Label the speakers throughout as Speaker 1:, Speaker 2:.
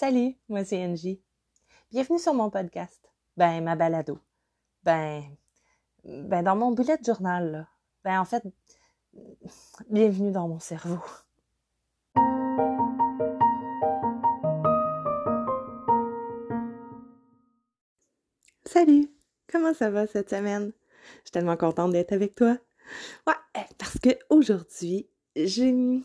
Speaker 1: Salut, moi c'est Angie. Bienvenue sur mon podcast. Ben, ma balado. Ben, ben dans mon bullet journal, là. Ben, en fait, bienvenue dans mon cerveau. Salut, comment ça va cette semaine? Je suis tellement contente d'être avec toi. Ouais, parce que aujourd'hui, j'ai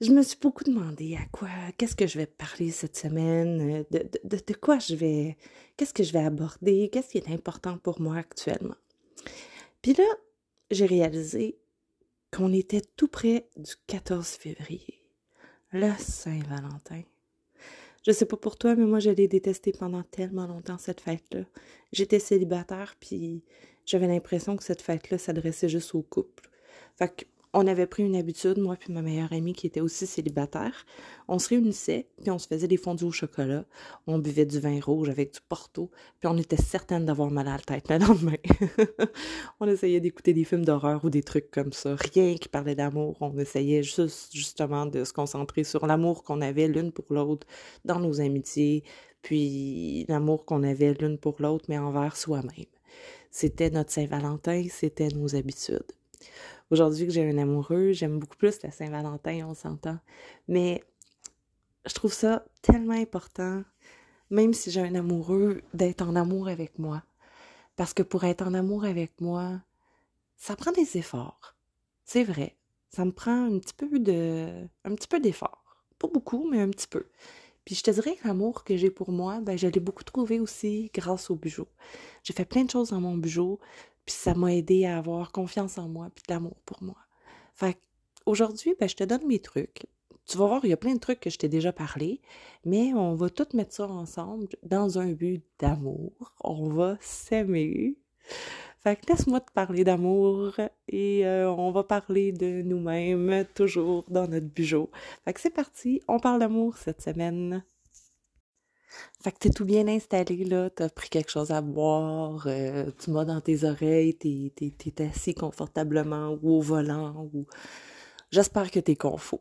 Speaker 1: je me suis beaucoup demandé à quoi, qu'est-ce que je vais parler cette semaine, de, de, de quoi je vais, qu'est-ce que je vais aborder, qu'est-ce qui est important pour moi actuellement. Puis là, j'ai réalisé qu'on était tout près du 14 février, le Saint-Valentin. Je sais pas pour toi, mais moi, je l'ai détesté pendant tellement longtemps, cette fête-là. J'étais célibataire, puis j'avais l'impression que cette fête-là s'adressait juste aux couples. Fait que on avait pris une habitude, moi puis ma meilleure amie qui était aussi célibataire. On se réunissait, puis on se faisait des fondus au chocolat. On buvait du vin rouge avec du porto, puis on était certaine d'avoir mal à la tête le lendemain. on essayait d'écouter des films d'horreur ou des trucs comme ça. Rien qui parlait d'amour. On essayait juste, justement, de se concentrer sur l'amour qu'on avait l'une pour l'autre dans nos amitiés, puis l'amour qu'on avait l'une pour l'autre, mais envers soi-même. C'était notre Saint-Valentin, c'était nos habitudes. Aujourd'hui que j'ai un amoureux, j'aime beaucoup plus la Saint-Valentin, on s'entend. Mais je trouve ça tellement important, même si j'ai un amoureux, d'être en amour avec moi. Parce que pour être en amour avec moi, ça prend des efforts. C'est vrai. Ça me prend un petit peu de. un petit peu d'effort. Pas beaucoup, mais un petit peu. Puis je te dirais que l'amour que j'ai pour moi, ben, je l'ai beaucoup trouvé aussi grâce au bijou. J'ai fait plein de choses dans mon bijou. Puis ça m'a aidé à avoir confiance en moi, puis de l'amour pour moi. Fait aujourd'hui, ben, je te donne mes trucs. Tu vas voir, il y a plein de trucs que je t'ai déjà parlé, mais on va tout mettre ça ensemble dans un but d'amour. On va s'aimer. Fait que laisse-moi te parler d'amour et euh, on va parler de nous-mêmes toujours dans notre bijou. Fait que c'est parti, on parle d'amour cette semaine. Fait que t'es tout bien installé, là, t'as pris quelque chose à boire, euh, tu m'as dans tes oreilles, t'es, t'es, assis confortablement ou au volant, ou... J'espère que t'es confort.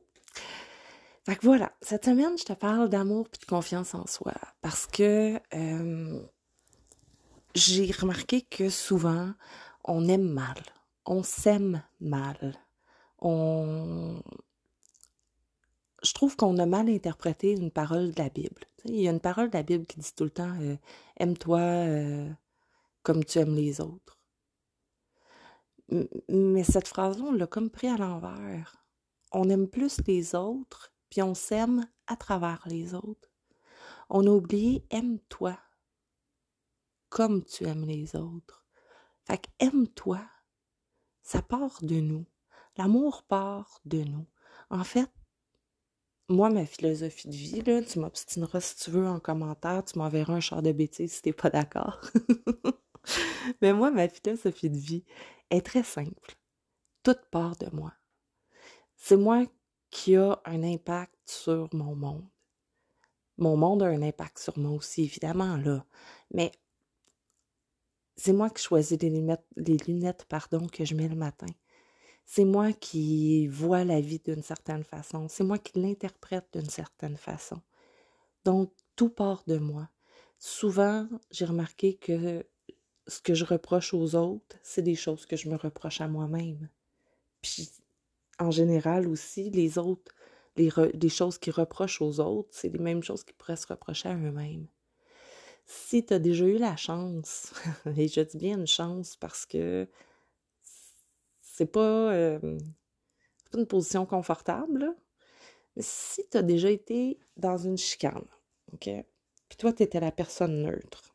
Speaker 1: Fait que voilà, cette semaine, je te parle d'amour et de confiance en soi, parce que euh, j'ai remarqué que souvent, on aime mal, on s'aime mal, on je trouve qu'on a mal interprété une parole de la Bible. Il y a une parole de la Bible qui dit tout le temps euh, Aime-toi euh, comme tu aimes les autres. Mais cette phrase-là, on l'a comme pris à l'envers. On aime plus les autres, puis on s'aime à travers les autres. On a oublié Aime-toi comme tu aimes les autres. Fait aime-toi, ça part de nous. L'amour part de nous. En fait, moi, ma philosophie de vie, tu m'obstineras si tu veux en commentaire, tu m'enverras un char de bêtises si t'es pas d'accord. Mais moi, ma philosophie de vie est très simple. Toute part de moi. C'est moi qui a un impact sur mon monde. Mon monde a un impact sur moi aussi, évidemment, là. Mais c'est moi qui choisis les lunettes, les lunettes pardon, que je mets le matin. C'est moi qui vois la vie d'une certaine façon. C'est moi qui l'interprète d'une certaine façon. Donc, tout part de moi. Souvent, j'ai remarqué que ce que je reproche aux autres, c'est des choses que je me reproche à moi-même. Puis, en général aussi, les autres, les, choses qu'ils reprochent aux autres, c'est les mêmes choses qu'ils pourraient se reprocher à eux-mêmes. Si tu as déjà eu la chance, et je dis bien une chance parce que c'est pas, euh, pas une position confortable. Mais si tu as déjà été dans une chicane, OK? Puis toi, tu étais la personne neutre.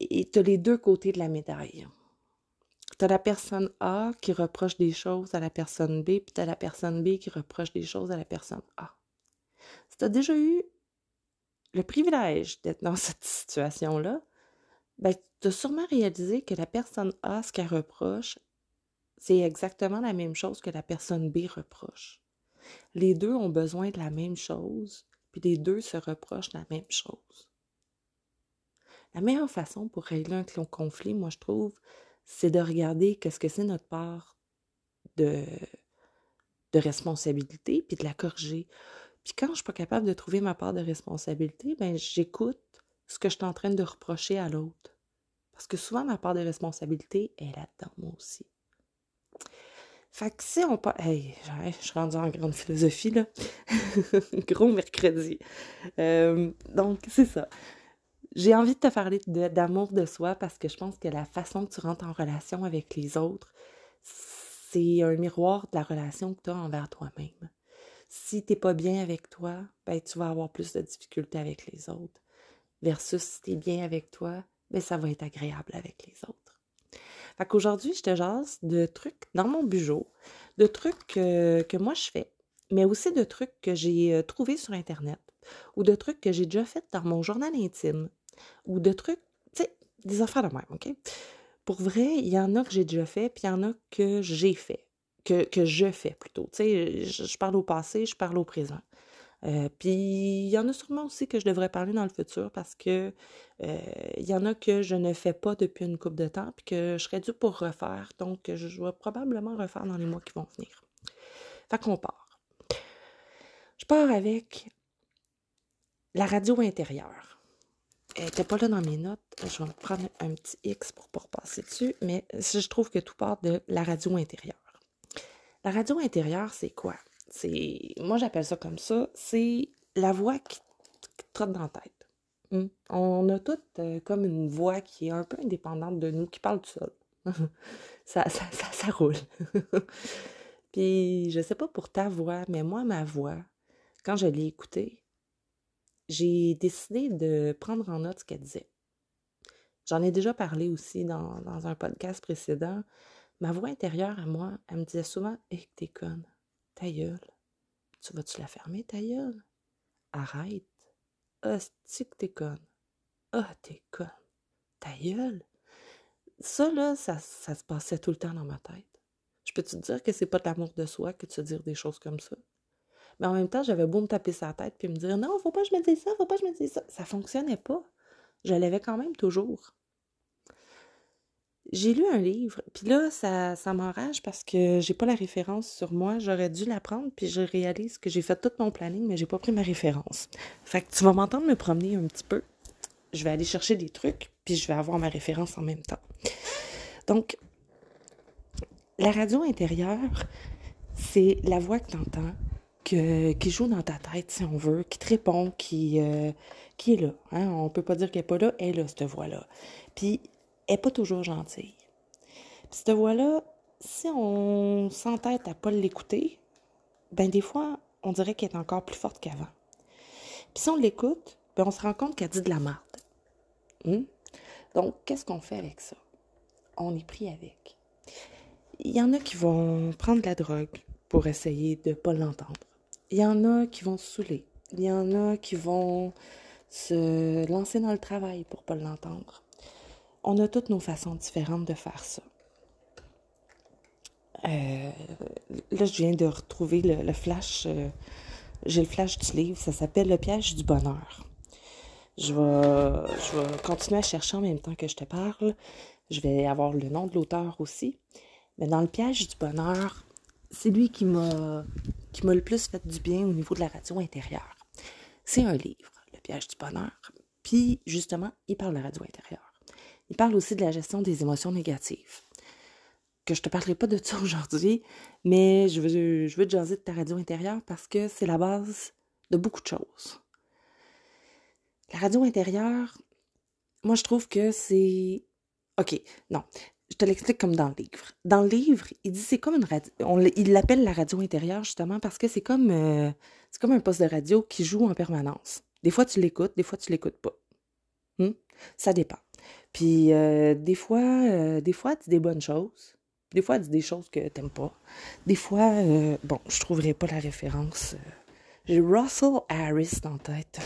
Speaker 1: Et tu as les deux côtés de la médaille. Tu as la personne A qui reproche des choses à la personne B, puis tu as la personne B qui reproche des choses à la personne A. Si tu as déjà eu le privilège d'être dans cette situation-là, ben, tu as sûrement réalisé que la personne A, ce qu'elle reproche, c'est exactement la même chose que la personne B reproche. Les deux ont besoin de la même chose, puis les deux se reprochent la même chose. La meilleure façon pour régler un conflit, moi je trouve, c'est de regarder qu'est-ce que c'est notre part de, de responsabilité, puis de la corriger. Puis quand je suis pas capable de trouver ma part de responsabilité, ben j'écoute ce que je suis en train de reprocher à l'autre. Parce que souvent, ma part de responsabilité est là-dedans, moi aussi. Fait que si on pas. Hey, je suis rendue en grande philosophie, là. Gros mercredi. Euh, donc, c'est ça. J'ai envie de te parler d'amour de, soi parce que je pense que la façon que tu rentres en relation avec les autres, c'est un miroir de la relation que tu as envers toi-même. Si tu n'es pas bien avec toi, ben, tu vas avoir plus de difficultés avec les autres. Versus si tu es bien avec toi, ben, ça va être agréable avec les autres. Fait qu'aujourd'hui, je te jase de trucs dans mon bureau, de trucs que moi je fais, mais aussi de trucs que j'ai euh, trouvés sur Internet ou de trucs que j'ai déjà fait dans mon journal intime ou de trucs, tu sais, des affaires de même, OK? Pour vrai, il y en a que j'ai déjà fait, puis il y en a que j'ai fait, que, que je fais plutôt. Tu sais, je, parle au passé, je parle au présent. Euh, puis il y en a sûrement aussi que je devrais parler dans le futur parce que euh, il y en a que je ne fais pas depuis une couple de temps puis que je serais dû pour refaire. Donc je vais probablement refaire dans les mois qui vont venir. Fait qu'on part. Je pars avec la radio intérieure. Elle n'était pas là dans mes notes. Je vais prendre un petit X pour pas repasser dessus, mais je trouve que tout part de la radio intérieure. La radio intérieure, c'est quoi? C'est, moi j'appelle ça comme ça, c'est la voix qui, trotte dans la tête. Hmm? On a toutes euh, comme une voix qui est un peu indépendante de nous, qui parle tout seul. ça, ça, ça, roule. Puis je sais pas pour ta voix, mais moi, ma voix, quand je l'ai écoutée, j'ai décidé de prendre en note ce qu'elle disait. J'en ai déjà parlé aussi dans, dans, un podcast précédent. Ma voix intérieure à moi, elle me disait souvent Hé, hey, t'es conne. Ta gueule. Tu vas-tu la fermer, ta gueule? Arrête. Ah, que t'es. Ah, t'es conne. Ta gueule. Ça, là, ça, se passait tout le temps dans ma tête. Je peux te dire que c'est pas de l'amour de soi que de se dire des choses comme ça? Mais en même temps, j'avais beau me taper sa tête puis me dire non, faut pas que je me dise ça, faut pas que je me dise ça. Ça fonctionnait pas. Je l'avais quand même toujours j'ai lu un livre, puis là, ça, ça m'enrage parce que j'ai pas la référence sur moi. J'aurais dû la prendre, puis je réalise que j'ai fait tout mon planning, mais j'ai pas pris ma référence. Fait que tu vas m'entendre me promener un petit peu. Je vais aller chercher des trucs, puis je vais avoir ma référence en même temps. Donc, la radio intérieure, c'est la voix que tu entends, que, qui joue dans ta tête, si on veut, qui te répond, qui, euh, qui est là. Hein? On peut pas dire qu'elle n'est pas là, elle est là, cette voix-là. Puis n'est pas toujours gentille. Puis cette voix-là, si on s'entête à pas l'écouter, ben des fois, on dirait qu'elle est encore plus forte qu'avant. Puis si on l'écoute, ben on se rend compte qu'elle dit de la merde. Hmm? Donc, qu'est-ce qu'on fait avec ça? On est pris avec. Il y en a qui vont prendre de la drogue pour essayer de ne pas l'entendre. Il y en a qui vont se saouler. Il y en a qui vont se lancer dans le travail pour ne pas l'entendre on a toutes nos façons différentes de faire ça. Euh, là, je viens de retrouver le, flash. Euh, j'ai le flash du livre. Ça s'appelle Le piège du bonheur. Je vais, je vais continuer à chercher en même temps que je te parle. Je vais avoir le nom de l'auteur aussi. Mais dans Le piège du bonheur, c'est lui qui m'a qui m'a le plus fait du bien au niveau de la radio intérieure. C'est un livre, Le piège du bonheur. Puis, justement, il parle de la radio intérieure. Il parle aussi de la gestion des émotions négatives. Que je te parlerai pas de ça aujourd'hui, mais je veux, je veux te jaser de ta radio intérieure parce que c'est la base de beaucoup de choses. La radio intérieure, moi je trouve que c'est. OK, non. Je te l'explique comme dans le livre. Dans le livre, il dit c'est comme une radio. il l'appelle la radio intérieure justement parce que c'est comme, euh, c'est comme un poste de radio qui joue en permanence. Des fois tu l'écoutes, des fois tu l'écoutes pas. Hmm? Ça dépend. Puis euh, des fois, euh, des fois, elle dit des bonnes choses. Des fois, elle dit des choses que t'aimes pas. Des fois, euh, bon, je trouverai pas la référence. J'ai Russell Harris en tête.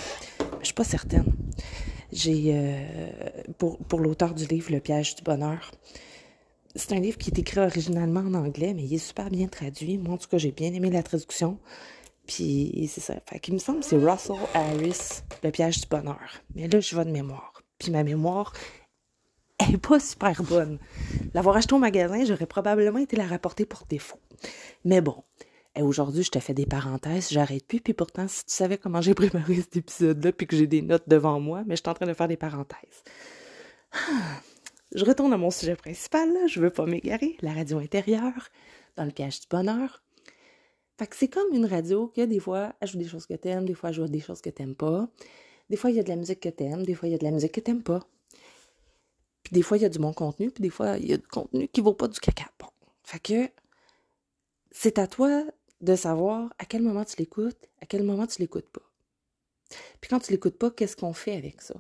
Speaker 1: Je suis pas certaine. J'ai pour, pour l'auteur du livre Le piège du bonheur. C'est un livre qui est écrit originalement en anglais, mais il est super bien traduit. Moi, en tout cas, j'ai bien aimé la traduction. Puis c'est ça. Fait qu'il me semble que c'est Russell Harris, Le piège du bonheur. Mais là, je vais de mémoire. Puis ma mémoire pas super bonne. L'avoir acheté au magasin, j'aurais probablement été la rapporter pour défaut. Mais bon, Et aujourd'hui, je te fais des parenthèses, j'arrête plus, puis pourtant, si tu savais comment j'ai préparé cet épisode-là, puis que j'ai des notes devant moi, mais je suis en train de faire des parenthèses. Je retourne à mon sujet principal, je veux pas m'égarer, la radio intérieure, dans le piège du bonheur. Fait que c'est comme une radio que des fois, elle joue des choses que t'aimes, des fois, elle joue des choses que t'aimes pas. Des fois, il y a de la musique que t'aimes, des fois, il y a de la musique que t'aimes pas. Des fois, il y a du bon contenu, puis des fois, il y a du contenu qui vaut pas du caca. Bon. Fait que c'est à toi de savoir à quel moment tu l'écoutes, à quel moment tu l'écoutes pas. Puis quand tu l'écoutes pas, qu'est-ce qu'on fait avec ça?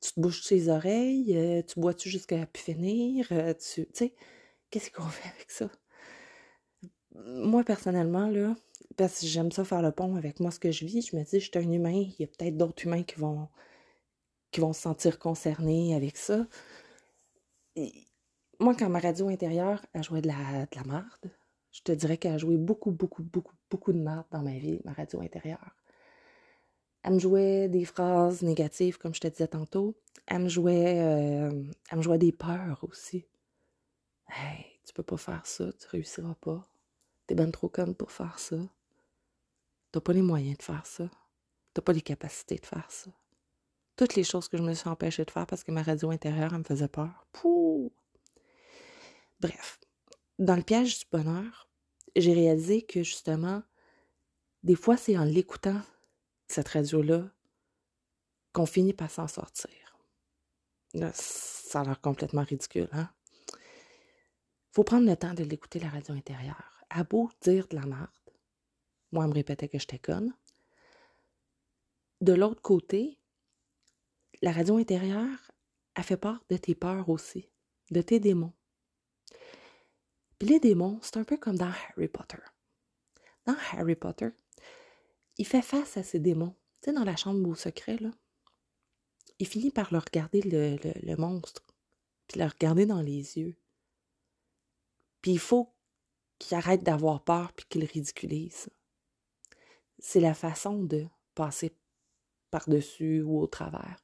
Speaker 1: Tu te bouches tes oreilles, euh, tu bois-tu jusqu'à pu finir, euh, tu sais, qu'est-ce qu'on fait avec ça? Moi, personnellement, là, parce que j'aime ça faire le pont avec moi, ce que je vis, je me dis, je suis un humain, il y a peut-être d'autres humains qui vont, qui vont se sentir concernés avec ça. Moi, quand ma radio intérieure a joué de la, de je te dirais qu'elle a joué beaucoup, beaucoup, beaucoup, beaucoup de marde dans ma vie, ma radio intérieure. Elle me jouait des phrases négatives, comme je te disais tantôt. Elle me jouait, euh, elle me jouait des peurs aussi. Hey, tu peux pas faire ça, tu réussiras pas. T'es ben trop conne pour faire ça. T'as pas les moyens de faire ça. T'as pas les capacités de faire ça. Toutes les choses que je me suis empêchée de faire parce que ma radio intérieure, elle me faisait peur. Pouh! Bref, dans le piège du bonheur, j'ai réalisé que justement, des fois, c'est en l'écoutant, cette radio-là, qu'on finit par s'en sortir. Ça a l'air complètement ridicule, hein? Faut prendre le temps de l'écouter, la radio intérieure. À beau dire de la merde, moi, elle me répétait que j'étais conne. De l'autre côté, la radio intérieure a fait part de tes peurs aussi, de tes démons. Puis les démons, c'est un peu comme dans Harry Potter. Dans Harry Potter, il fait face à ses démons. Tu sais, dans la chambre au secret, là. Il finit par le regarder, le, monstre, puis le regarder dans les yeux. Puis il faut qu'il arrête d'avoir peur puis qu'il ridiculise c'est la façon de passer par-dessus ou au travers.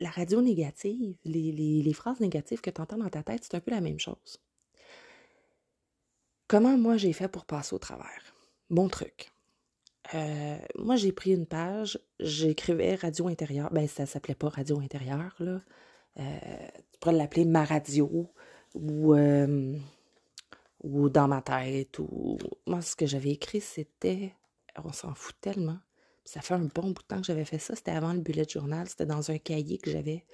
Speaker 1: La radio négative, les, phrases négatives que tu entends dans ta tête, c'est un peu la même chose. Comment moi j'ai fait pour passer au travers? Bon truc. Euh, moi, j'ai pris une page, j'écrivais radio intérieure. Ben, ça s'appelait pas radio intérieure, là. Euh, tu pourrais l'appeler ma radio ou euh, ou dans ma tête. Ou... Moi, ce que j'avais écrit, c'était. On s'en fout tellement. Ça fait un bon bout de temps que j'avais fait ça. C'était avant le bullet journal. C'était dans un cahier que j'avais.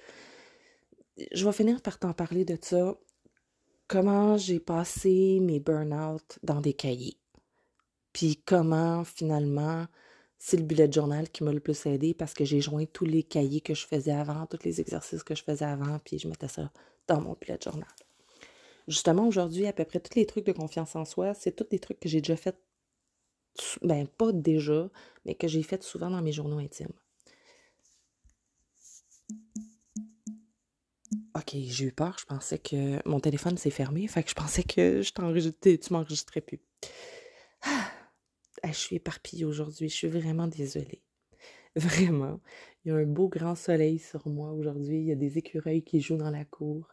Speaker 1: Je vais finir par t'en parler de ça. Comment j'ai passé mes burn-out dans des cahiers. Puis comment, finalement, c'est le bullet journal qui m'a le plus aidé parce que j'ai joint tous les cahiers que je faisais avant, tous les exercices que je faisais avant, puis je mettais ça dans mon bullet journal. Justement, aujourd'hui, à peu près tous les trucs de confiance en soi, c'est tous des trucs que j'ai déjà fait, ben pas déjà, mais que j'ai fait souvent dans mes journaux intimes. Ok, j'ai eu peur, je pensais que mon téléphone s'est fermé, fait que je pensais que je tu m'enregistrais plus. Ah, je suis éparpillée aujourd'hui, je suis vraiment désolée. Vraiment. Il y a un beau grand soleil sur moi aujourd'hui, il y a des écureuils qui jouent dans la cour.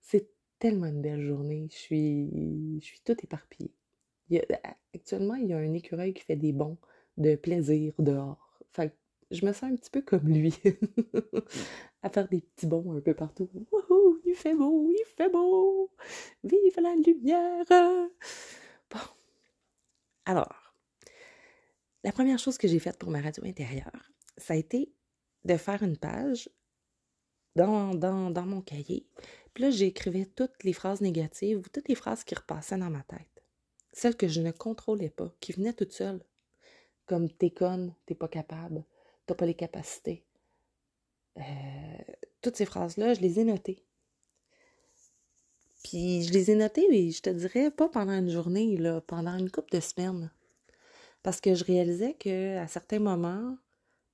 Speaker 1: C'est tellement une belle journée. Je suis, je suis toute éparpillée. Actuellement, il y a un écureuil qui fait des bons de plaisir dehors. Fait je me sens un petit peu comme lui, à faire des petits bons un peu partout. Wouhou, il fait beau, il fait beau, vive la lumière. Bon. Alors, la première chose que j'ai faite pour ma radio intérieure, ça a été de faire une page dans, dans, dans mon cahier puis là, j'écrivais toutes les phrases négatives ou toutes les phrases qui repassaient dans ma tête. Celles que je ne contrôlais pas, qui venaient toutes seules. Comme t'es conne, t'es pas capable, t'as pas les capacités. Euh, toutes ces phrases-là, je les ai notées. Puis je les ai notées, mais je te dirais pas pendant une journée, pendant une couple de semaines. Parce que je réalisais que à certains moments,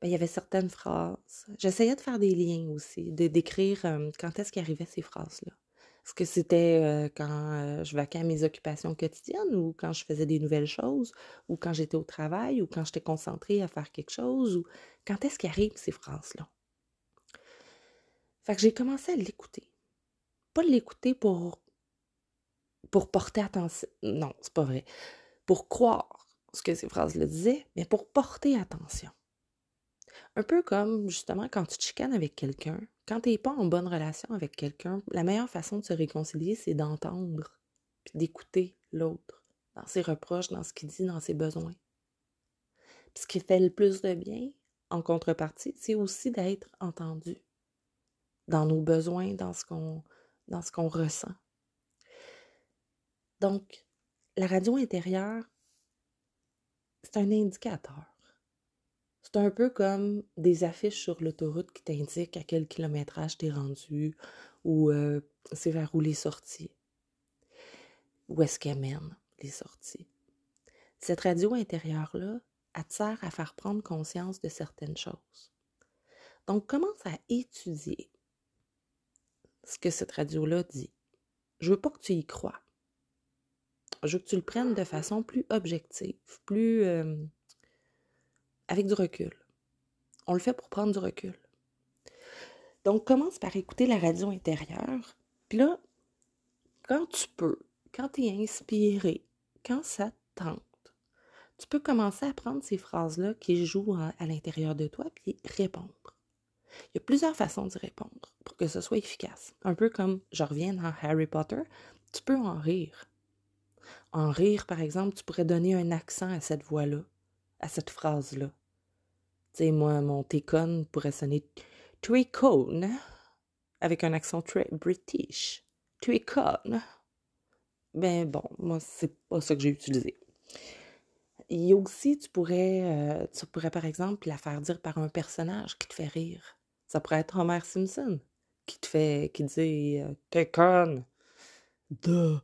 Speaker 1: ben, il y avait certaines phrases. J'essayais de faire des liens aussi, de décrire euh, quand est-ce qu'arrivaient ces phrases-là. Est-ce que c'était quand je vaquais à mes occupations quotidiennes ou quand je faisais des nouvelles choses ou quand j'étais au travail ou quand j'étais concentrée à faire quelque chose ou quand est-ce qu'arrivent ces phrases-là? Fait que j'ai commencé à l'écouter. Pas l'écouter pour pour porter attention. Non, c'est pas vrai. Pour croire ce que ces phrases-là disaient, mais pour porter attention. Un peu comme, justement, quand tu chicanes avec quelqu'un, quand tu n'es pas en bonne relation avec quelqu'un, la meilleure façon de se réconcilier, c'est d'entendre, puis d'écouter l'autre, dans ses reproches, dans ce qu'il dit, dans ses besoins. Puis ce qui fait le plus de bien, en contrepartie, c'est aussi d'être entendu dans nos besoins, dans ce qu'on ressent. Donc, la radio intérieure, c'est un indicateur. C'est un peu comme des affiches sur l'autoroute qui t'indiquent à quel kilométrage t'es rendu ou euh, c'est vers où les sorties. Où est-ce qu'elle mène les sorties. Cette radio intérieure-là, sert à faire prendre conscience de certaines choses. Donc, commence à étudier ce que cette radio-là dit. Je veux pas que tu y crois. Je veux que tu le prennes de façon plus objective, plus euh, avec du recul. On le fait pour prendre du recul. Donc, commence par écouter la radio intérieure. Puis là, quand tu peux, quand tu es inspiré, quand ça tente, tu peux commencer à prendre ces phrases-là qui jouent à, l'intérieur de toi puis répondre. Il y a plusieurs façons d'y répondre pour que ce soit efficace. Un peu comme je reviens dans Harry Potter, tu peux en rire. En rire, par exemple, tu pourrais donner un accent à cette voix-là, à cette phrase-là. Tu sais, moi, mon técon pourrait sonner es avec un accent très british. Tu es con. Ben bon, moi, c'est pas ça que j'ai utilisé. A aussi, tu pourrais, euh, tu pourrais par exemple la faire dire par un personnage qui te fait rire. Ça pourrait être Homer Simpson qui te fait, qui dit euh, T'es. Duh.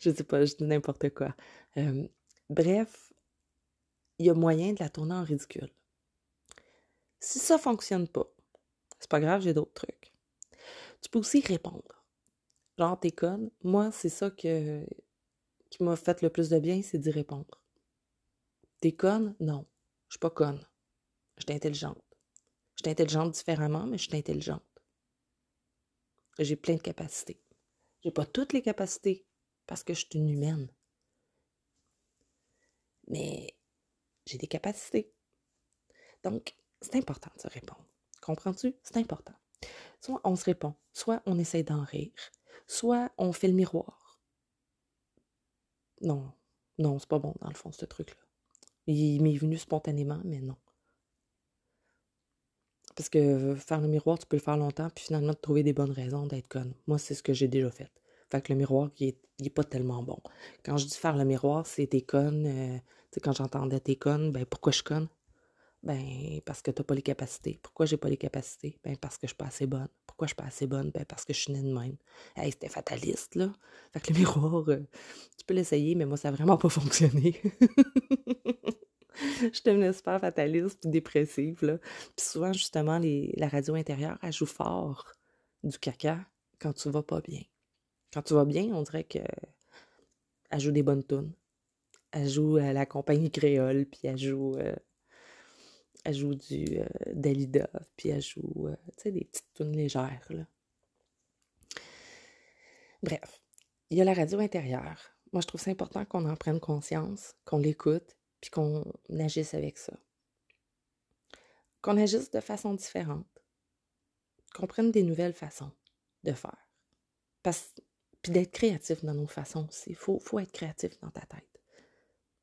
Speaker 1: je sais pas, je dis n'importe quoi. Euh, bref, il y a moyen de la tourner en ridicule. Si ça fonctionne pas, c'est pas grave, j'ai d'autres trucs. Tu peux aussi répondre. Genre, t'es conne. Moi, c'est ça que, qui m'a fait le plus de bien, c'est d'y répondre. T'es conne? Non. Je suis pas conne. Je suis intelligente. Je suis intelligente différemment, mais je suis intelligente. J'ai plein de capacités. J'ai pas toutes les capacités parce que je suis une humaine. Mais j'ai des capacités. Donc, c'est important de se répondre. Comprends-tu? C'est important. Soit on se répond, soit on essaie d'en rire, soit on fait le miroir. Non, non, c'est pas bon dans le fond, ce truc-là. Il m'est venu spontanément, mais non. Parce que faire le miroir, tu peux le faire longtemps, puis finalement trouver des bonnes raisons d'être conne. Moi, c'est ce que j'ai déjà fait. Fait que le miroir, il est, pas tellement bon. Quand je dis faire le miroir, c'est t'es conne. Euh, quand j'entendais t'es conne, ben pourquoi je conne? Ben parce que t'as pas les capacités. Pourquoi j'ai pas les capacités? Ben parce que je suis pas assez bonne. Pourquoi je suis pas assez bonne? Ben parce que je suis née de même. Hey, c'était fataliste, là. Fait que le miroir, euh, tu peux l'essayer, mais moi, ça a vraiment pas fonctionné. je devenais super fataliste et dépressive. Là. Puis souvent, justement, la radio intérieure, elle joue fort du caca quand tu vas pas bien. Quand tu vas bien, on dirait que elle joue des bonnes tunes. Elle joue à la compagnie créole, puis elle joue, euh, elle du euh, Dalida, puis elle joue, euh, des petites tunes légères. Bref, il y a la radio intérieure. Moi, je trouve ça important qu'on en prenne conscience, qu'on l'écoute, puis qu'on agisse avec ça. Qu'on agisse de façon différente. Qu'on prenne des nouvelles façons de faire. Parce, puis d'être créatif dans nos façons aussi. Il faut être créatif dans ta tête.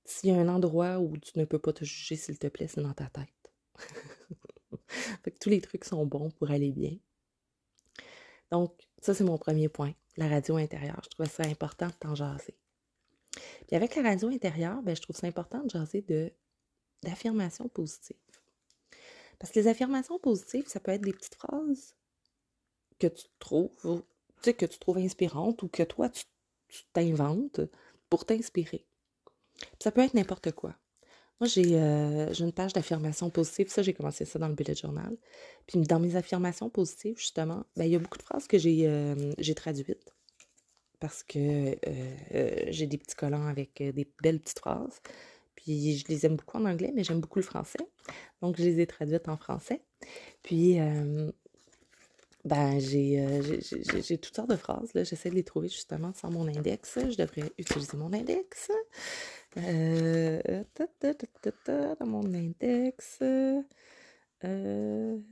Speaker 1: S'il y a un endroit où tu ne peux pas te juger, s'il te plaît, c'est dans ta tête. fait que tous les trucs sont bons pour aller bien. Donc, ça, c'est mon premier point, la radio intérieure. Je trouvais ça important de t'en jaser. Puis avec la radio intérieure, ben, je trouve ça important de jaser de, d'affirmations positives. Parce que les affirmations positives, ça peut être des petites phrases que tu trouves, tu sais, que tu trouves inspirantes ou que toi, tu, t'inventes pour t'inspirer. Ça peut être n'importe quoi. Moi, euh, j'ai, une page d'affirmations positives. Ça, j'ai commencé ça dans le bullet journal. Puis dans mes affirmations positives, justement, ben, il y a beaucoup de phrases que j'ai, euh, traduites parce que euh, j'ai des petits collants avec euh, des belles petites phrases. Puis je les aime beaucoup en anglais, mais j'aime beaucoup le français. Donc je les ai traduites en français. Puis euh, Ben, j'ai, toutes sortes de phrases. J'essaie de les trouver justement sans mon index. Je devrais utiliser mon index. Dans mon index. ben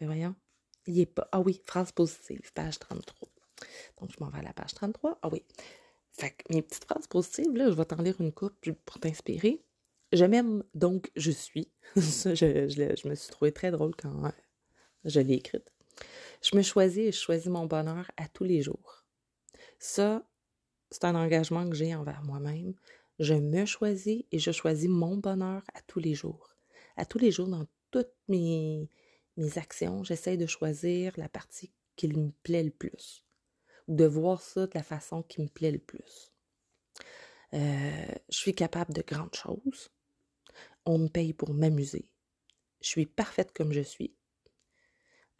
Speaker 1: voyons. Il est pas. Ah oui, phrase positive, page 33. Donc, je m'en vais à la page 33. Ah oui. Fait que mes petites phrases positives, là, je vais t'en lire une coupe pour t'inspirer. Je m'aime, donc je suis. Je, je, me suis trouvée très drôle quand je l'ai écrite. Je me choisis et je choisis mon bonheur à tous les jours. Ça, c'est un engagement que j'ai envers moi-même. Je me choisis et je choisis mon bonheur à tous les jours. À tous les jours, dans toutes mes, mes actions, j'essaie de choisir la partie qui me plaît le plus. Ou de voir ça de la façon qui me plaît le plus. Euh, je suis capable de grandes choses. On me paye pour m'amuser. Je suis parfaite comme je suis.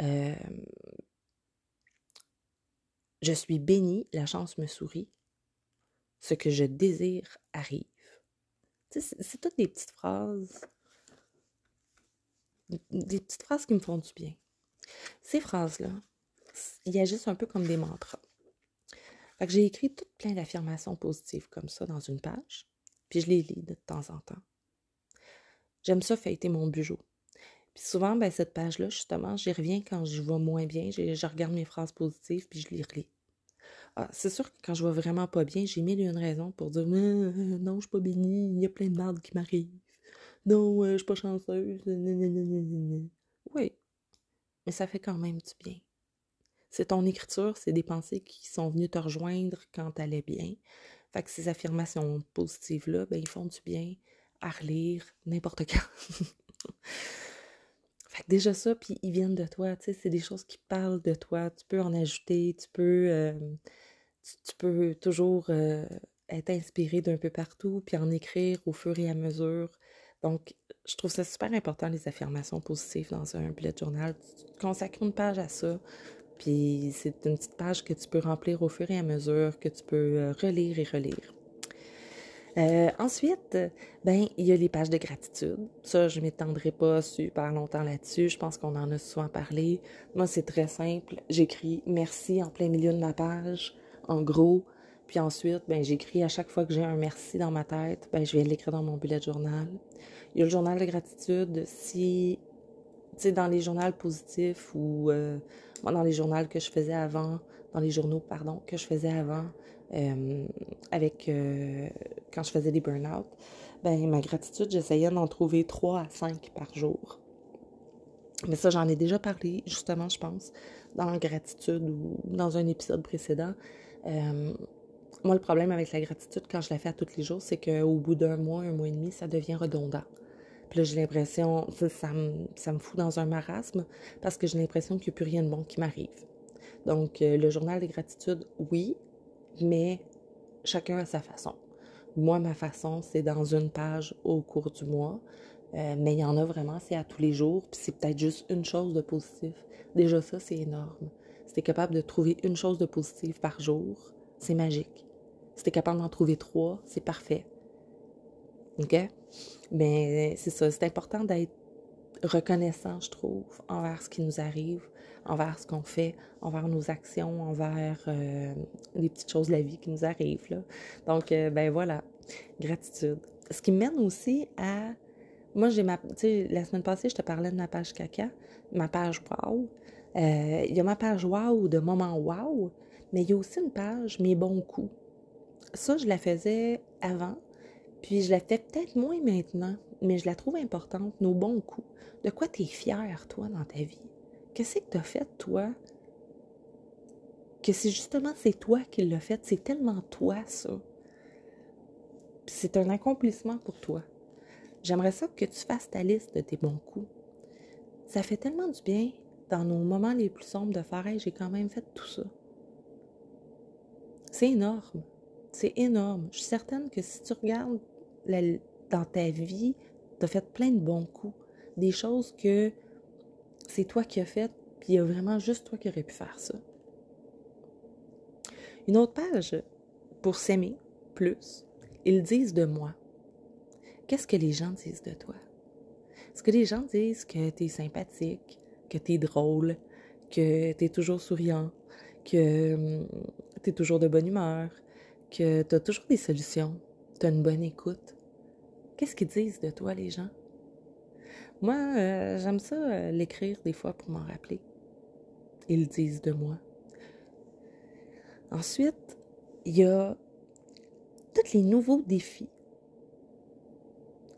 Speaker 1: Euh, je suis bénie, la chance me sourit. Ce que je désire arrive. C'est toutes des petites phrases. Des petites phrases qui me font du bien. Ces phrases-là, il agissent un peu comme des mantras. Fait que j'ai écrit tout plein d'affirmations positives comme ça dans une page, puis je les lis de temps en temps. J'aime ça fêter mon bureau. Puis souvent, ben, cette page-là, justement, j'y reviens quand je vais moins bien, je regarde mes phrases positives, puis je les relis. Ah, c'est sûr que quand je vais vraiment pas bien, j'ai mille une raison pour dire euh, non, je suis pas bénie, il y a plein de merde qui m'arrive. Non, euh, je suis pas chanceuse. Oui, mais ça fait quand même du bien. C'est ton écriture, c'est des pensées qui sont venues te rejoindre quand tu allais bien. Fait que ces affirmations positives-là, ben, ils font du bien à relire n'importe quand. fait que déjà ça, puis ils viennent de toi, tu sais, c'est des choses qui parlent de toi. Tu peux en ajouter, tu peux, euh, tu, peux toujours euh, être inspiré d'un peu partout, puis en écrire au fur et à mesure. Donc, je trouve ça super important, les affirmations positives dans un bullet journal. Tu consacres une page à ça, puis c'est une petite page que tu peux remplir au fur et à mesure, que tu peux euh, relire et relire. Euh, ensuite, ben, il y a les pages de gratitude. Ça, je ne m'étendrai pas super longtemps là-dessus. Je pense qu'on en a souvent parlé. Moi, c'est très simple. J'écris merci en plein milieu de ma page, en gros. Puis ensuite, ben, j'écris à chaque fois que j'ai un merci dans ma tête, ben, je vais l'écrire dans mon bullet journal. Il y a le journal de gratitude. Si, tu sais, dans les journaux positifs ou euh, dans les journaux que je faisais avant, dans les journaux, pardon, que je faisais avant, euh, avec euh, quand je faisais des burn-out, ben, ma gratitude, j'essayais d'en trouver trois à cinq par jour. Mais ça, j'en ai déjà parlé, justement, je pense, dans gratitude ou dans un épisode précédent. Euh, moi, le problème avec la gratitude, quand je la fais à tous les jours, c'est qu'au bout d'un mois, un mois et demi, ça devient redondant. Puis là, j'ai l'impression, ça, me, ça me fout dans un marasme parce que j'ai l'impression qu'il n'y a plus rien de bon qui m'arrive. Donc, le journal des gratitudes, oui, mais chacun a sa façon. Moi, ma façon, c'est dans une page au cours du mois. Euh, mais il y en a vraiment, c'est à tous les jours, puis c'est peut-être juste une chose de positif. Déjà ça, c'est énorme. Si tu es capable de trouver une chose de positive par jour, c'est magique. Si tu es capable d'en trouver trois, c'est parfait. OK? Mais c'est ça, c'est important d'être reconnaissant, je trouve, envers ce qui nous arrive, envers ce qu'on fait, envers nos actions, envers euh, les petites choses de la vie qui nous arrivent. Là. Donc, euh, ben voilà, gratitude. Ce qui mène aussi à... Moi, j'ai ma... Tu sais, la semaine passée, je te parlais de ma page caca, ma page wow. Euh, il y a ma page wow de moment wow, mais il y a aussi une page mes bons coups. Ça, je la faisais avant, puis je la fais peut-être moins maintenant, mais je la trouve importante, nos bons coups. De quoi tu es fier, toi, dans ta vie? Qu'est-ce que tu as fait, toi? Que c'est justement c'est toi qui l'as fait, c'est tellement toi, ça. C'est un accomplissement pour toi. J'aimerais ça que tu fasses ta liste de tes bons coups. Ça fait tellement du bien dans nos moments les plus sombres de faire j'ai quand même fait tout ça. C'est énorme. C'est énorme. Je suis certaine que si tu regardes dans ta vie, tu as fait plein de bons coups. Des choses que c'est toi qui as fait, puis il y a vraiment juste toi qui aurais pu faire ça. Une autre page, pour s'aimer plus, ils disent de moi. Qu'est-ce que les gens disent de toi? Est-ce que les gens disent que tu es sympathique, que tu es drôle, que tu es toujours souriant, que hum, tu es toujours de bonne humeur, que tu as toujours des solutions, tu as une bonne écoute. Qu'est-ce qu'ils disent de toi, les gens? Moi, euh, j'aime ça euh, l'écrire des fois pour m'en rappeler. Ils disent de moi. Ensuite, il y a tous les nouveaux défis.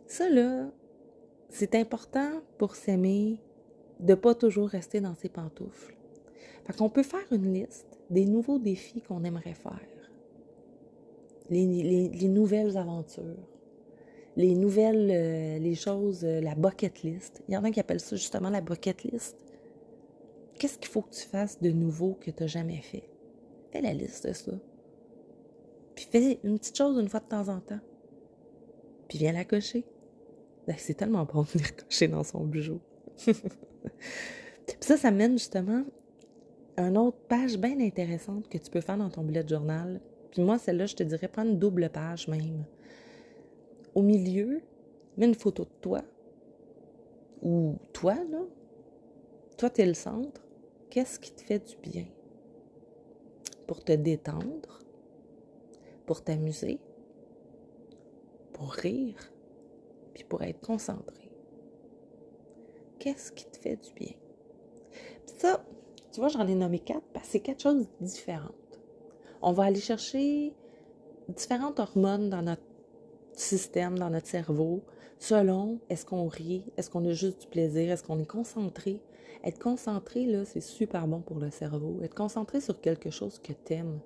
Speaker 1: Ça, là, c'est important pour s'aimer de pas toujours rester dans ses pantoufles. Fait qu'on peut faire une liste des nouveaux défis qu'on aimerait faire. Les, les, nouvelles aventures. Les nouvelles, euh, les choses, euh, la bucket list. Il y en a qui appellent ça justement la bucket list. Qu'est-ce qu'il faut que tu fasses de nouveau que tu n'as jamais fait? Fais la liste de ça. Puis fais une petite chose une fois de temps en temps. Puis viens la cocher. Ben, c'est tellement bon de venir cocher dans son bijou. Ça, ça mène justement à une autre page bien intéressante que tu peux faire dans ton bullet journal. Puis moi, celle-là, je te dirais, prends une double page même. Au milieu, mets une photo de toi. Ou toi, là. Toi, tu es le centre. Qu'est-ce qui te fait du bien? Pour te détendre, pour t'amuser, pour rire, puis pour être concentré. Qu'est-ce qui te fait du bien? Puis ça, tu vois, j'en ai nommé quatre parce que c'est quatre choses différentes. On va aller chercher différentes hormones dans notre système, dans notre cerveau, selon est-ce qu'on rit, est-ce qu'on a juste du plaisir, est-ce qu'on est concentré. Être concentré, là, c'est super bon pour le cerveau. Être concentré sur quelque chose que t'aimes.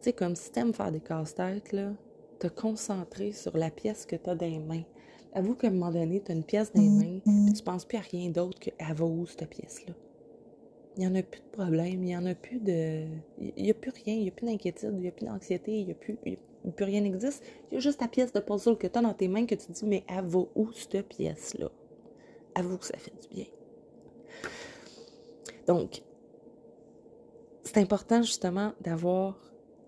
Speaker 1: Tu sais, comme si t'aimes faire des casse-têtes, là, te concentrer sur la pièce que t'as dans les mains. Avoue qu'à un moment donné, t'as une pièce dans les mains, puis tu penses plus à rien d'autre qu'elle va où, cette pièce-là. Il n'y en a plus de problème, il n'y en a plus de... Il n'y a plus rien, il n'y a plus d'inquiétude, il n'y a plus d'anxiété, il n'y a plus... plus rien n'existe. Il y a juste ta pièce de puzzle que tu as dans tes mains que tu dis, mais elle va où, cette pièce-là? Avoue que ça fait du bien. Donc, c'est important justement d'avoir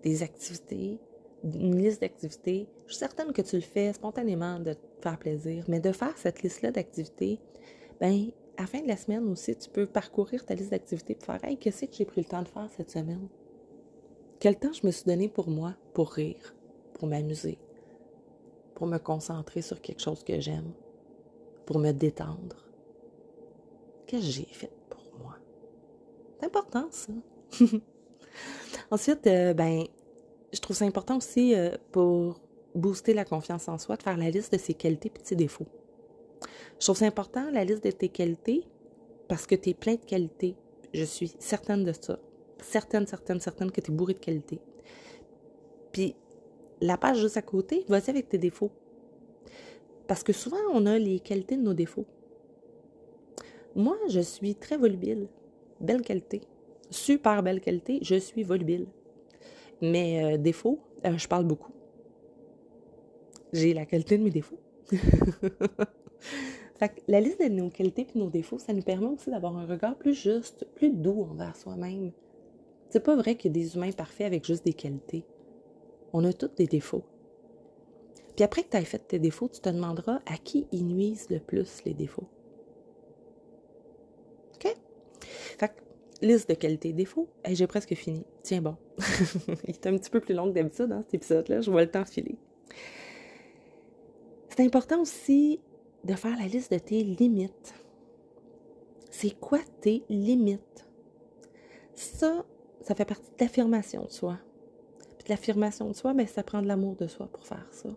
Speaker 1: des activités, une liste d'activités. Je suis certaine que tu le fais spontanément de te faire plaisir, mais de faire cette liste-là d'activités, ben, à la fin de la semaine aussi, tu peux parcourir ta liste d'activités pour faire Hey, qu'est-ce que j'ai pris le temps de faire cette semaine? Quel temps je me suis donné pour moi, pour rire, pour m'amuser, pour me concentrer sur quelque chose que j'aime, pour me détendre? Qu'est-ce que j'ai fait pour moi? C'est important, ça. Ensuite, euh, ben, je trouve ça important aussi euh, pour booster la confiance en soi, de faire la liste de ses qualités et de ses défauts. Je trouve ça important, la liste de tes qualités, parce que tu es plein de qualités. Je suis certaine de ça. Certaine, certaine, certaine que tu es bourré de qualités. Puis, la page juste à côté, vas-y avec tes défauts. Parce que souvent, on a les qualités de nos défauts. Moi, je suis très volubile. Belle qualité. Super belle qualité. Je suis volubile. Mais euh, défauts, euh, je parle beaucoup. J'ai la qualité de mes défauts. fait la liste de nos qualités et nos défauts, ça nous permet aussi d'avoir un regard plus juste, plus doux envers soi-même. C'est pas vrai qu'il y a des humains parfaits avec juste des qualités. On a tous des défauts. Puis après que tu aies fait tes défauts, tu te demanderas à qui ils nuisent le plus les défauts. OK? Fait liste de qualités et défauts, j'ai presque fini. Tiens bon. Il est un petit peu plus long que d'habitude, hein, cet épisode-là. Je vois le temps filer. C'est important aussi de faire la liste de tes limites. C'est quoi tes limites? Ça, ça fait partie de l'affirmation de soi. Puis l'affirmation de soi, mais ça prend de l'amour de soi pour faire ça.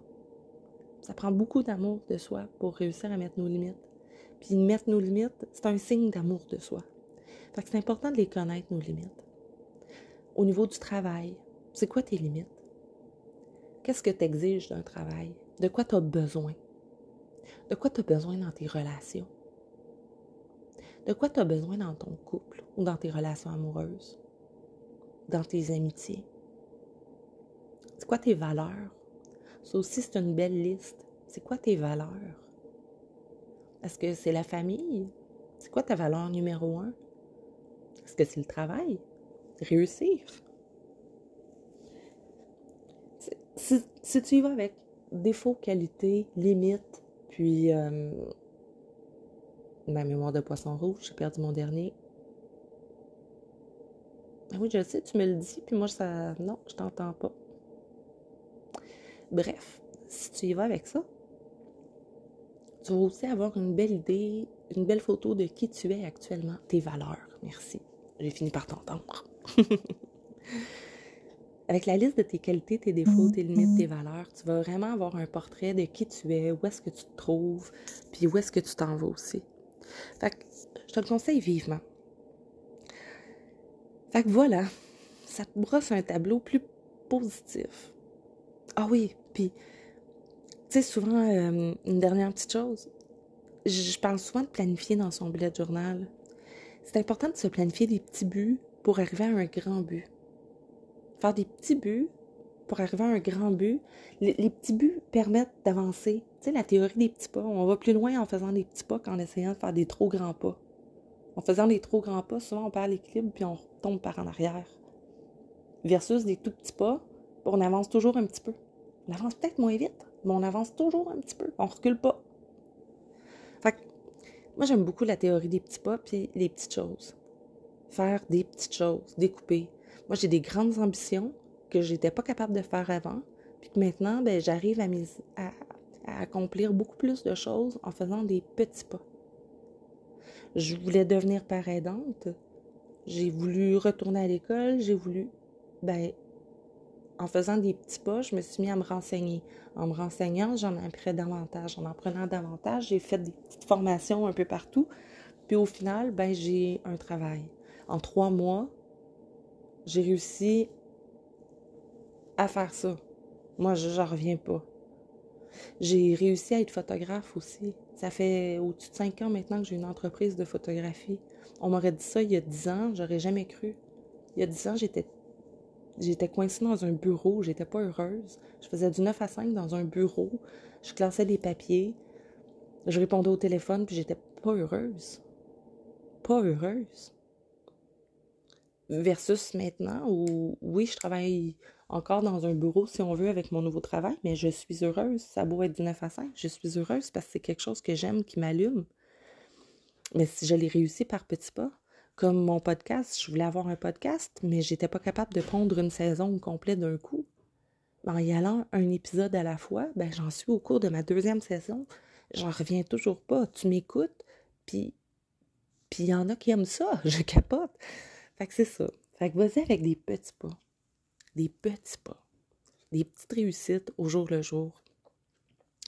Speaker 1: Ça prend beaucoup d'amour de soi pour réussir à mettre nos limites. Puis mettre nos limites, c'est un signe d'amour de soi. C'est important de les connaître, nos limites. Au niveau du travail, c'est quoi tes limites? Qu'est-ce que tu exiges d'un travail? De quoi tu as besoin? De quoi tu as besoin dans tes relations? De quoi tu as besoin dans ton couple ou dans tes relations amoureuses? Dans tes amitiés? C'est quoi tes valeurs? Ça aussi, c'est une belle liste. C'est quoi tes valeurs? Est-ce que c'est la famille? C'est quoi ta valeur numéro un? Est-ce que c'est le travail? Réussir? Si, si, tu y vas avec défauts, qualités, limites, puis euh, ma mémoire de poisson rouge, j'ai perdu mon dernier. Ah oui, je sais, tu me le dis, puis moi, ça. Non, je t'entends pas. Bref, si tu y vas avec ça, tu vas aussi avoir une belle idée, une belle photo de qui tu es actuellement, tes valeurs. Merci. J'ai fini par t'entendre. Avec la liste de tes qualités, tes défauts, tes limites, tes valeurs, tu vas vraiment avoir un portrait de qui tu es, où est-ce que tu te trouves, puis où est-ce que tu t'en vas aussi. Fait que je te le conseille vivement. Fait que voilà, ça te brosse un tableau plus positif. Ah oui, puis, tu sais, souvent, euh, une dernière petite chose, je parle souvent de planifier dans son bullet journal. C'est important de se planifier des petits buts pour arriver à un grand but faire des petits buts pour arriver à un grand but. Les, petits buts permettent d'avancer. Tu sais, la théorie des petits pas, on va plus loin en faisant des petits pas qu'en essayant de faire des trop grands pas. En faisant des trop grands pas, souvent on perd l'équilibre puis on retombe par en arrière. Versus des tout petits pas, on avance toujours un petit peu. On avance peut-être moins vite, mais on avance toujours un petit peu. On recule pas. Fait que, moi j'aime beaucoup la théorie des petits pas puis les petites choses. Faire des petites choses, découper, moi, j'ai des grandes ambitions que je n'étais pas capable de faire avant, puis que maintenant, ben, j'arrive à, accomplir beaucoup plus de choses en faisant des petits pas. Je voulais devenir père aidante. J'ai voulu retourner à l'école. J'ai voulu, ben, en faisant des petits pas, je me suis mis à me renseigner. En me renseignant, j'en appris davantage. En en prenant davantage, j'ai fait des petites formations un peu partout. Puis au final, ben, j'ai un travail. En trois mois, j'ai réussi à faire ça. Moi, je n'en reviens pas. J'ai réussi à être photographe aussi. Ça fait au-dessus de cinq ans maintenant que j'ai une entreprise de photographie. On m'aurait dit ça il y a dix ans, j'aurais jamais cru. Il y a dix ans, j'étais j'étais coincée dans un bureau, j'étais pas heureuse. Je faisais du 9 à 5 dans un bureau, je classais des papiers, je répondais au téléphone, puis j'étais pas heureuse. Pas heureuse versus maintenant où, oui, je travaille encore dans un bureau, si on veut, avec mon nouveau travail, mais je suis heureuse. Ça a beau être du 9 à 5, je suis heureuse parce que c'est quelque chose que j'aime, qui m'allume. Mais si je l'ai réussi par petits pas, comme mon podcast, je voulais avoir un podcast, mais j'étais pas capable de prendre une saison complète d'un coup. En y allant un épisode à la fois, ben j'en suis au cours de ma deuxième saison. J'en reviens toujours pas. Tu m'écoutes, puis puis il y en a qui aiment ça. Je capote. Fait que c'est ça. Fait que vas-y avec des petits pas. Des petits pas. Des petites réussites au jour le jour.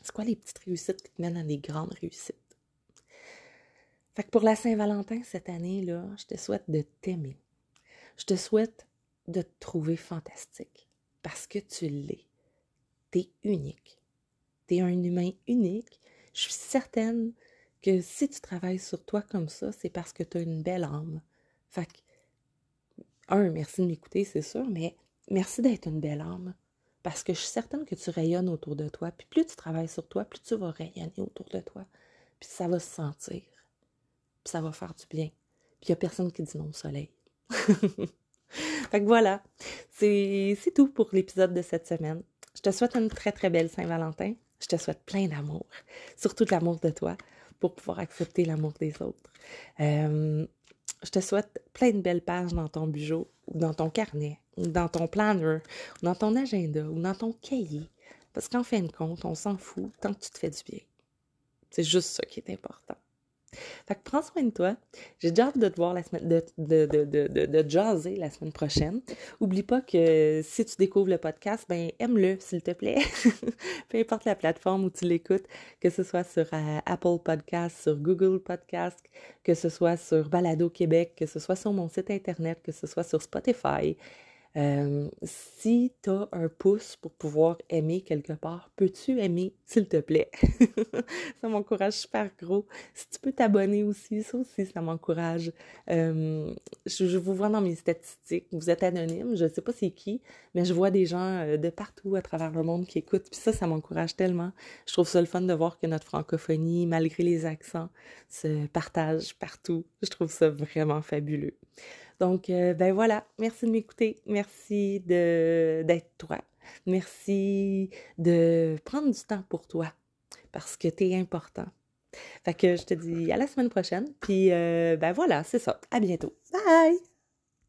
Speaker 1: C'est quoi les petites réussites qui te mènent à des grandes réussites? Pour la Saint-Valentin cette année, là, je te souhaite de t'aimer. Je te souhaite de te trouver fantastique. Parce que tu l'es. T'es unique. T'es un humain unique. Je suis certaine que si tu travailles sur toi comme ça, c'est parce que tu as une belle âme. Fait que un, merci de m'écouter, c'est sûr, mais merci d'être une belle âme. Parce que je suis certaine que tu rayonnes autour de toi. Puis plus tu travailles sur toi, plus tu vas rayonner autour de toi. Puis ça va se sentir. Puis ça va faire du bien. Puis il n'y a personne qui dit non au soleil. fait que voilà, c'est tout pour l'épisode de cette semaine. Je te souhaite une très très belle Saint-Valentin. Je te souhaite plein d'amour, surtout de l'amour de toi, pour pouvoir accepter l'amour des autres. Euh, je te souhaite plein de belles pages dans ton bijou, ou dans ton carnet, ou dans ton planner, ou dans ton agenda, ou dans ton cahier. Parce qu'en fin de compte, on s'en fout tant que tu te fais du bien. C'est juste ça qui est important. Fait que prends soin de toi. J'ai déjà hâte de te voir la semaine, de, de, de, de, jaser la semaine prochaine. Oublie pas que si tu découvres le podcast, ben aime-le, s'il te plaît. Peu importe la plateforme où tu l'écoutes, que ce soit sur euh, Apple Podcast, sur Google Podcast, que ce soit sur Balado Québec, que ce soit sur mon site internet, que ce soit sur Spotify. Euh, si tu as un pouce pour pouvoir aimer quelque part, peux-tu aimer, s'il te plaît? ça m'encourage super gros. Si tu peux t'abonner aussi, ça aussi, ça m'encourage. Euh, je, vous vois dans mes statistiques, vous êtes anonyme, je ne sais pas c'est qui, mais je vois des gens euh, de partout à travers le monde qui écoutent, puis ça, ça m'encourage tellement. Je trouve ça le fun de voir que notre francophonie, malgré les accents, se partage partout. Je trouve ça vraiment fabuleux. Donc, euh, ben voilà, merci de m'écouter, merci d'être toi, merci de prendre du temps pour toi, parce que tu es important. Fait que je te dis à la semaine prochaine. Puis, ben voilà, c'est ça. À bientôt. Bye!